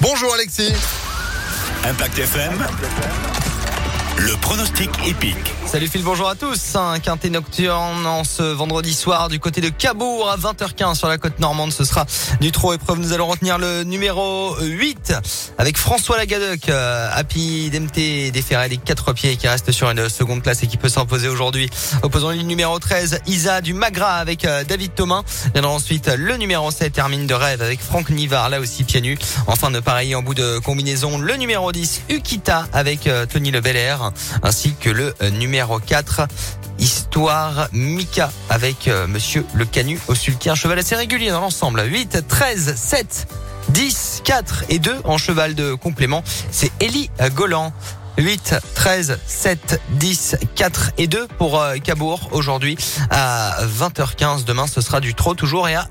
Bonjour Alexis. Impact FM. Le pronostic épique. Salut Phil, bonjour à tous. Un quintet nocturne en ce vendredi soir du côté de Cabourg à 20h15 sur la côte normande. Ce sera du trop épreuve. Nous allons retenir le numéro 8 avec François Lagadec, euh, Happy Demté déféré des quatre pieds qui reste sur une seconde place et qui peut s'imposer aujourd'hui. Opposons le numéro 13, Isa du Magra avec euh, David Thomas. Viendra ensuite le numéro 7, Hermine de Rêve avec Franck Nivard, là aussi pieds nus. Enfin de pareil en bout de combinaison, le numéro 10, Ukita avec euh, Tony Le ainsi que le numéro 4, Histoire Mika avec Monsieur Le Canu au sulky. Un cheval assez régulier dans l'ensemble. 8, 13, 7, 10, 4 et 2 en cheval de complément. C'est Elie Golan. 8, 13, 7, 10, 4 et 2 pour Cabourg aujourd'hui à 20h15. Demain, ce sera du trot toujours et à